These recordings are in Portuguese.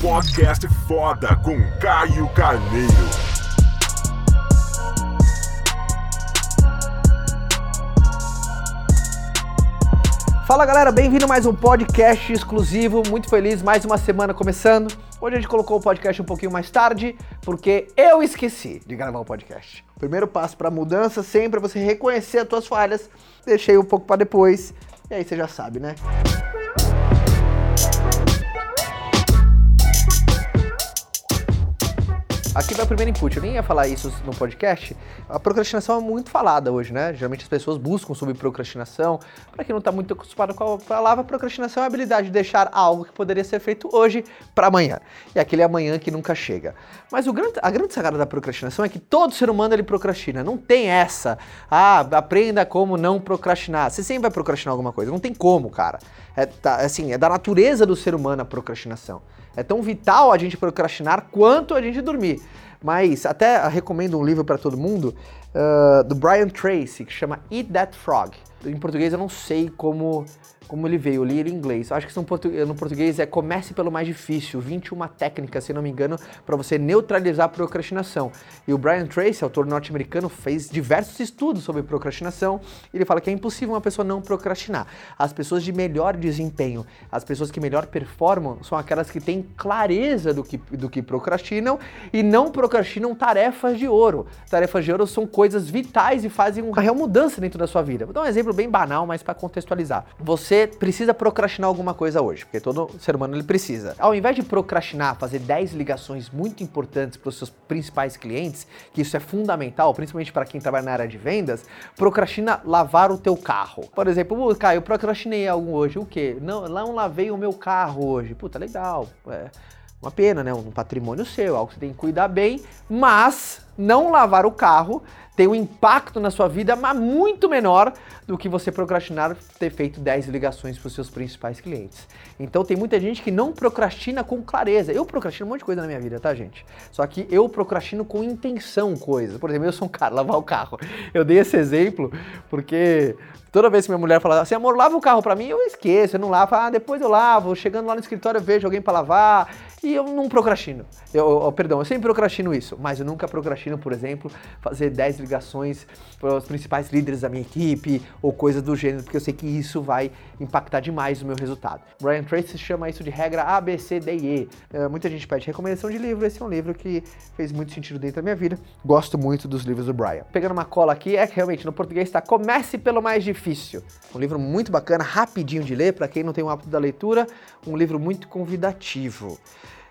podcast foda com Caio Carneiro. Fala galera, bem-vindo mais um podcast exclusivo. Muito feliz, mais uma semana começando. Hoje a gente colocou o podcast um pouquinho mais tarde, porque eu esqueci de gravar o podcast. O primeiro passo para mudança sempre é você reconhecer as suas falhas. Deixei um pouco para depois. E aí você já sabe, né? Aqui vai o primeiro input. Eu nem ia falar isso no podcast. A procrastinação é muito falada hoje, né? Geralmente as pessoas buscam sobre procrastinação. Para quem não está muito acostumado com a palavra, procrastinação é a habilidade de deixar algo que poderia ser feito hoje para amanhã. E aquele amanhã que nunca chega. Mas grande, a grande sacada da procrastinação é que todo ser humano ele procrastina. Não tem essa. Ah, aprenda como não procrastinar. Você sempre vai procrastinar alguma coisa. Não tem como, cara. É, tá, assim, é da natureza do ser humano a procrastinação. É tão vital a gente procrastinar quanto a gente dormir. Mas até recomendo um livro para todo mundo uh, do Brian Tracy que chama Eat That Frog. Em português eu não sei como como ele veio, eu li ele em inglês. Acho que no português é comece pelo mais difícil, 21 técnicas, se não me engano, para você neutralizar a procrastinação. E o Brian Tracy, autor norte-americano, fez diversos estudos sobre procrastinação. Ele fala que é impossível uma pessoa não procrastinar. As pessoas de melhor desempenho, as pessoas que melhor performam, são aquelas que têm clareza do que, do que procrastinam e não procrastinam tarefas de ouro. Tarefas de ouro são coisas vitais e fazem uma real mudança dentro da sua vida. Vou dar um exemplo bem banal, mas para contextualizar. Você precisa procrastinar alguma coisa hoje, porque todo ser humano ele precisa. Ao invés de procrastinar, fazer 10 ligações muito importantes para os seus principais clientes, que isso é fundamental, principalmente para quem trabalha na área de vendas, procrastina lavar o teu carro. Por exemplo, Caio, eu procrastinei algo hoje, o quê? Não, não lavei o meu carro hoje. Puta, legal. É uma pena, né? Um patrimônio seu, algo que você tem que cuidar bem, mas não lavar o carro tem um impacto na sua vida, mas muito menor do que você procrastinar ter feito 10 ligações para os seus principais clientes. Então tem muita gente que não procrastina com clareza. Eu procrastino um monte de coisa na minha vida, tá, gente? Só que eu procrastino com intenção coisas. Por exemplo, eu sou um cara, lavar o carro. Eu dei esse exemplo porque Toda vez que minha mulher fala assim, amor, lava o carro para mim, eu esqueço, eu não lavo. Ah, depois eu lavo. Chegando lá no escritório, eu vejo alguém para lavar e eu não procrastino. Eu, eu, perdão, eu sempre procrastino isso, mas eu nunca procrastino, por exemplo, fazer 10 ligações para os principais líderes da minha equipe ou coisas do gênero, porque eu sei que isso vai impactar demais o meu resultado. Brian Tracy chama isso de regra A, B, C, D e E. Uh, muita gente pede recomendação de livro, esse é um livro que fez muito sentido dentro da minha vida. Gosto muito dos livros do Brian. Pegando uma cola aqui, é que realmente no português está Comece pelo mais difícil. Um livro muito bacana, rapidinho de ler, para quem não tem o hábito da leitura, um livro muito convidativo.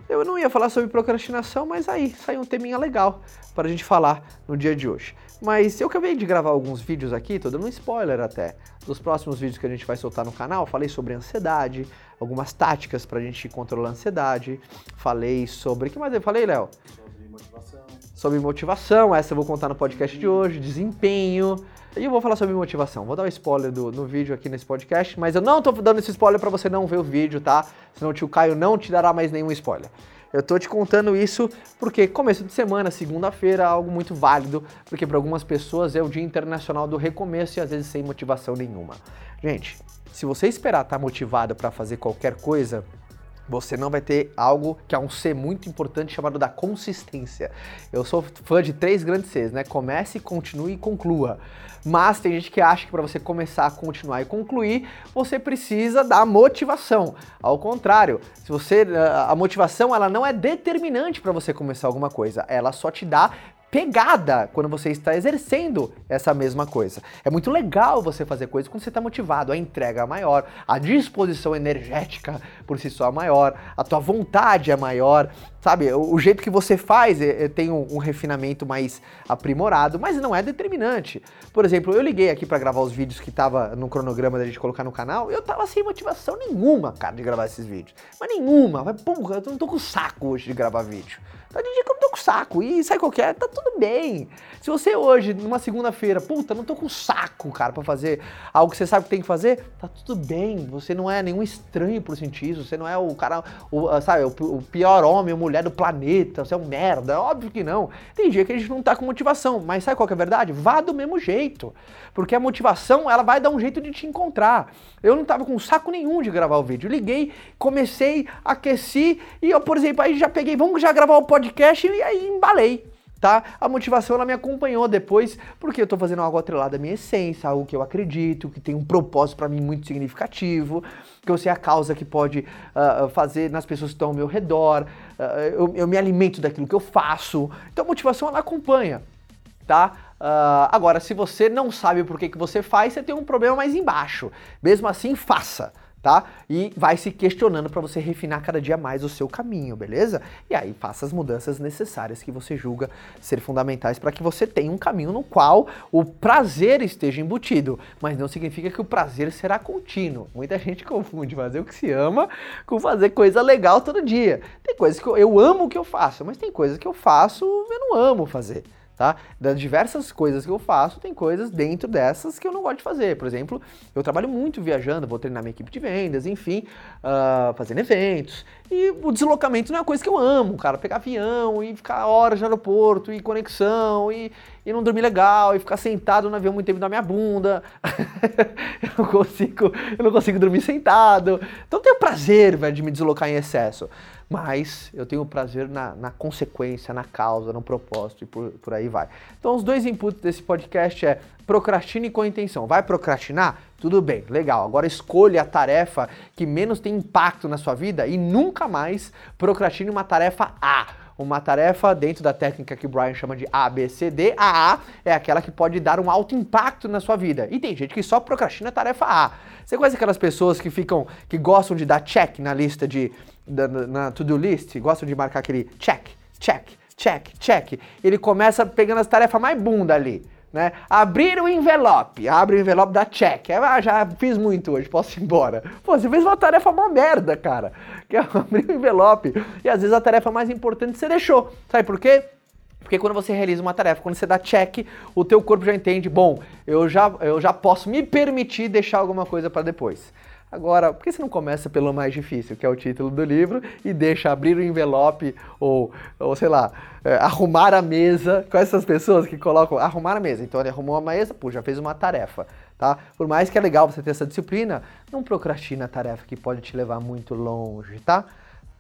Eu não ia falar sobre procrastinação, mas aí saiu um teminha legal para a gente falar no dia de hoje. Mas eu acabei de gravar alguns vídeos aqui, tô dando um spoiler até, dos próximos vídeos que a gente vai soltar no canal. Falei sobre ansiedade, algumas táticas para a gente controlar a ansiedade. Falei sobre. O que mais eu falei, Léo? Sobre motivação. Sobre motivação, essa eu vou contar no podcast de hoje. Desempenho. E eu vou falar sobre motivação. Vou dar um spoiler do, no vídeo aqui nesse podcast, mas eu não tô dando esse spoiler para você não ver o vídeo, tá? Senão o tio Caio não te dará mais nenhum spoiler. Eu tô te contando isso porque começo de semana, segunda-feira, é algo muito válido, porque para algumas pessoas é o Dia Internacional do Recomeço e às vezes sem motivação nenhuma. Gente, se você esperar estar tá motivado para fazer qualquer coisa, você não vai ter algo que é um C muito importante chamado da consistência. Eu sou fã de três grandes Cs, né? Comece, continue e conclua. Mas tem gente que acha que para você começar, continuar e concluir, você precisa da motivação. Ao contrário, se você a motivação ela não é determinante para você começar alguma coisa, ela só te dá pegada quando você está exercendo essa mesma coisa. É muito legal você fazer coisas quando você está motivado, a entrega é maior, a disposição energética por si só é maior, a tua vontade é maior, sabe? O, jeito que você faz é, é, tem um, um, refinamento mais aprimorado, mas não é determinante. Por exemplo, eu liguei aqui para gravar os vídeos que tava no cronograma da gente colocar no canal, eu tava sem motivação nenhuma, cara, de gravar esses vídeos. Mas nenhuma, mas porra, eu não tô com saco hoje de gravar vídeo. Tá de dia que eu saco. E sai qualquer, tá tudo bem. Se você hoje, numa segunda-feira, puta, não tô com saco, cara, pra fazer algo que você sabe que tem que fazer, tá tudo bem. Você não é nenhum estranho por sentir isso. Você não é o cara, o, ah, sabe, o, pior homem ou mulher do planeta. Você é um merda. Óbvio que não. Tem dia que a gente não tá com motivação. Mas sabe qual é a verdade? Vá do mesmo jeito. Porque a motivação, ela vai dar um jeito de te encontrar. Eu não tava com saco nenhum de gravar o vídeo. Liguei, comecei, aqueci e eu, por exemplo, aí já peguei, vamos já gravar o podcast e aí embalei tá? A motivação ela me acompanhou depois, porque eu tô fazendo algo atrelado à minha essência, algo que eu acredito, que tem um propósito para mim muito significativo, que eu sei a causa que pode uh, fazer nas pessoas que estão ao meu redor, uh, eu, eu, me alimento daquilo que eu faço. Então a motivação ela acompanha, tá? Uh, agora, se você não sabe por que, que você faz, você tem um problema mais embaixo. Mesmo assim, faça tá? E vai se questionando para você refinar cada dia mais o seu caminho, beleza? E aí faça as mudanças necessárias que você julga ser fundamentais para que você tenha um caminho no qual o prazer esteja embutido, mas não significa que o prazer será contínuo. Muita gente confunde fazer o que se ama com fazer coisa legal todo dia. Tem coisas que eu, eu amo que eu faço, mas tem coisas que eu faço eu não amo fazer tá? Das diversas coisas que eu faço, tem coisas dentro dessas que eu não gosto de fazer. Por exemplo, eu trabalho muito viajando, vou treinar minha equipe de vendas, enfim, uh, fazendo eventos. E o deslocamento não é uma coisa que eu amo, cara. Pegar avião e ficar horas no aeroporto, e conexão, e, e não dormir legal, e ficar sentado no avião muito tempo na minha bunda. eu, não consigo, eu não consigo dormir sentado. Então eu tenho prazer, velho, de me deslocar em excesso mas eu tenho prazer na, na, consequência, na causa, no propósito e por, por aí vai. Então, os dois inputs desse podcast é procrastine com intenção. Vai procrastinar? Tudo bem, legal. Agora escolha a tarefa que menos tem impacto na sua vida e nunca mais procrastine uma tarefa A uma tarefa dentro da técnica que o Brian chama de ABCD. A A é aquela que pode dar um alto impacto na sua vida. E tem gente que só procrastina a tarefa A. Você conhece aquelas pessoas que ficam, que gostam de dar check na lista de, da, na to-do list, gostam de marcar aquele check, check, check, check. Ele começa pegando as tarefas mais bunda ali. Né? Abrir o envelope, abre o envelope da check. Ah, já fiz muito hoje, posso ir embora. Pô, você fez uma tarefa uma merda, cara. Que é abrir o envelope. E às vezes a tarefa mais importante você deixou. Sabe por quê? Porque quando você realiza uma tarefa, quando você dá check, o teu corpo já entende, bom, eu já, eu já posso me permitir deixar alguma coisa para depois. Agora, por que você não começa pelo mais difícil, que é o título do livro, e deixa abrir o envelope ou, ou sei lá, é, arrumar a mesa com essas pessoas que colocam arrumar a mesa. Então ele arrumou a mesa, pô, já fez uma tarefa, tá? Por mais que é legal você ter essa disciplina, não procrastina a tarefa que pode te levar muito longe, tá?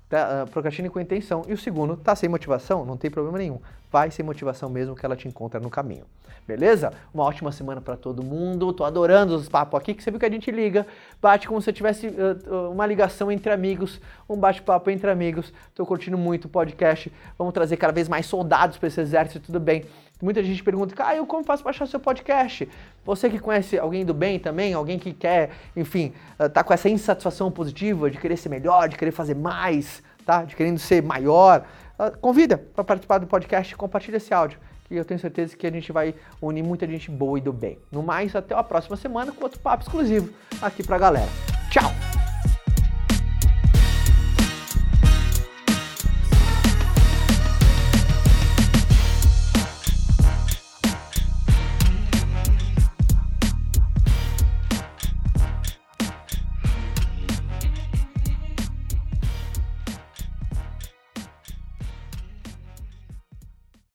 tá uh, procrastine com intenção. E o segundo, tá sem motivação? Não tem problema nenhum. Vai sem motivação mesmo que ela te encontra no caminho. Beleza? Uma ótima semana para todo mundo. Tô adorando os papos aqui, que você viu que a gente liga, bate como se tivesse uh, uma ligação entre amigos, um bate-papo entre amigos. Tô curtindo muito o podcast. Vamos trazer cada vez mais soldados para esse exército, tudo bem. Muita gente pergunta, Caio, como faço para achar seu podcast? Você que conhece alguém do bem também, alguém que quer, enfim, tá com essa insatisfação positiva de querer ser melhor, de querer fazer mais, tá? De querendo ser maior, convida para participar do podcast, compartilha esse áudio, que eu tenho certeza que a gente vai unir muita gente boa e do bem. No mais, até a próxima semana com outro papo exclusivo aqui pra galera. Tchau!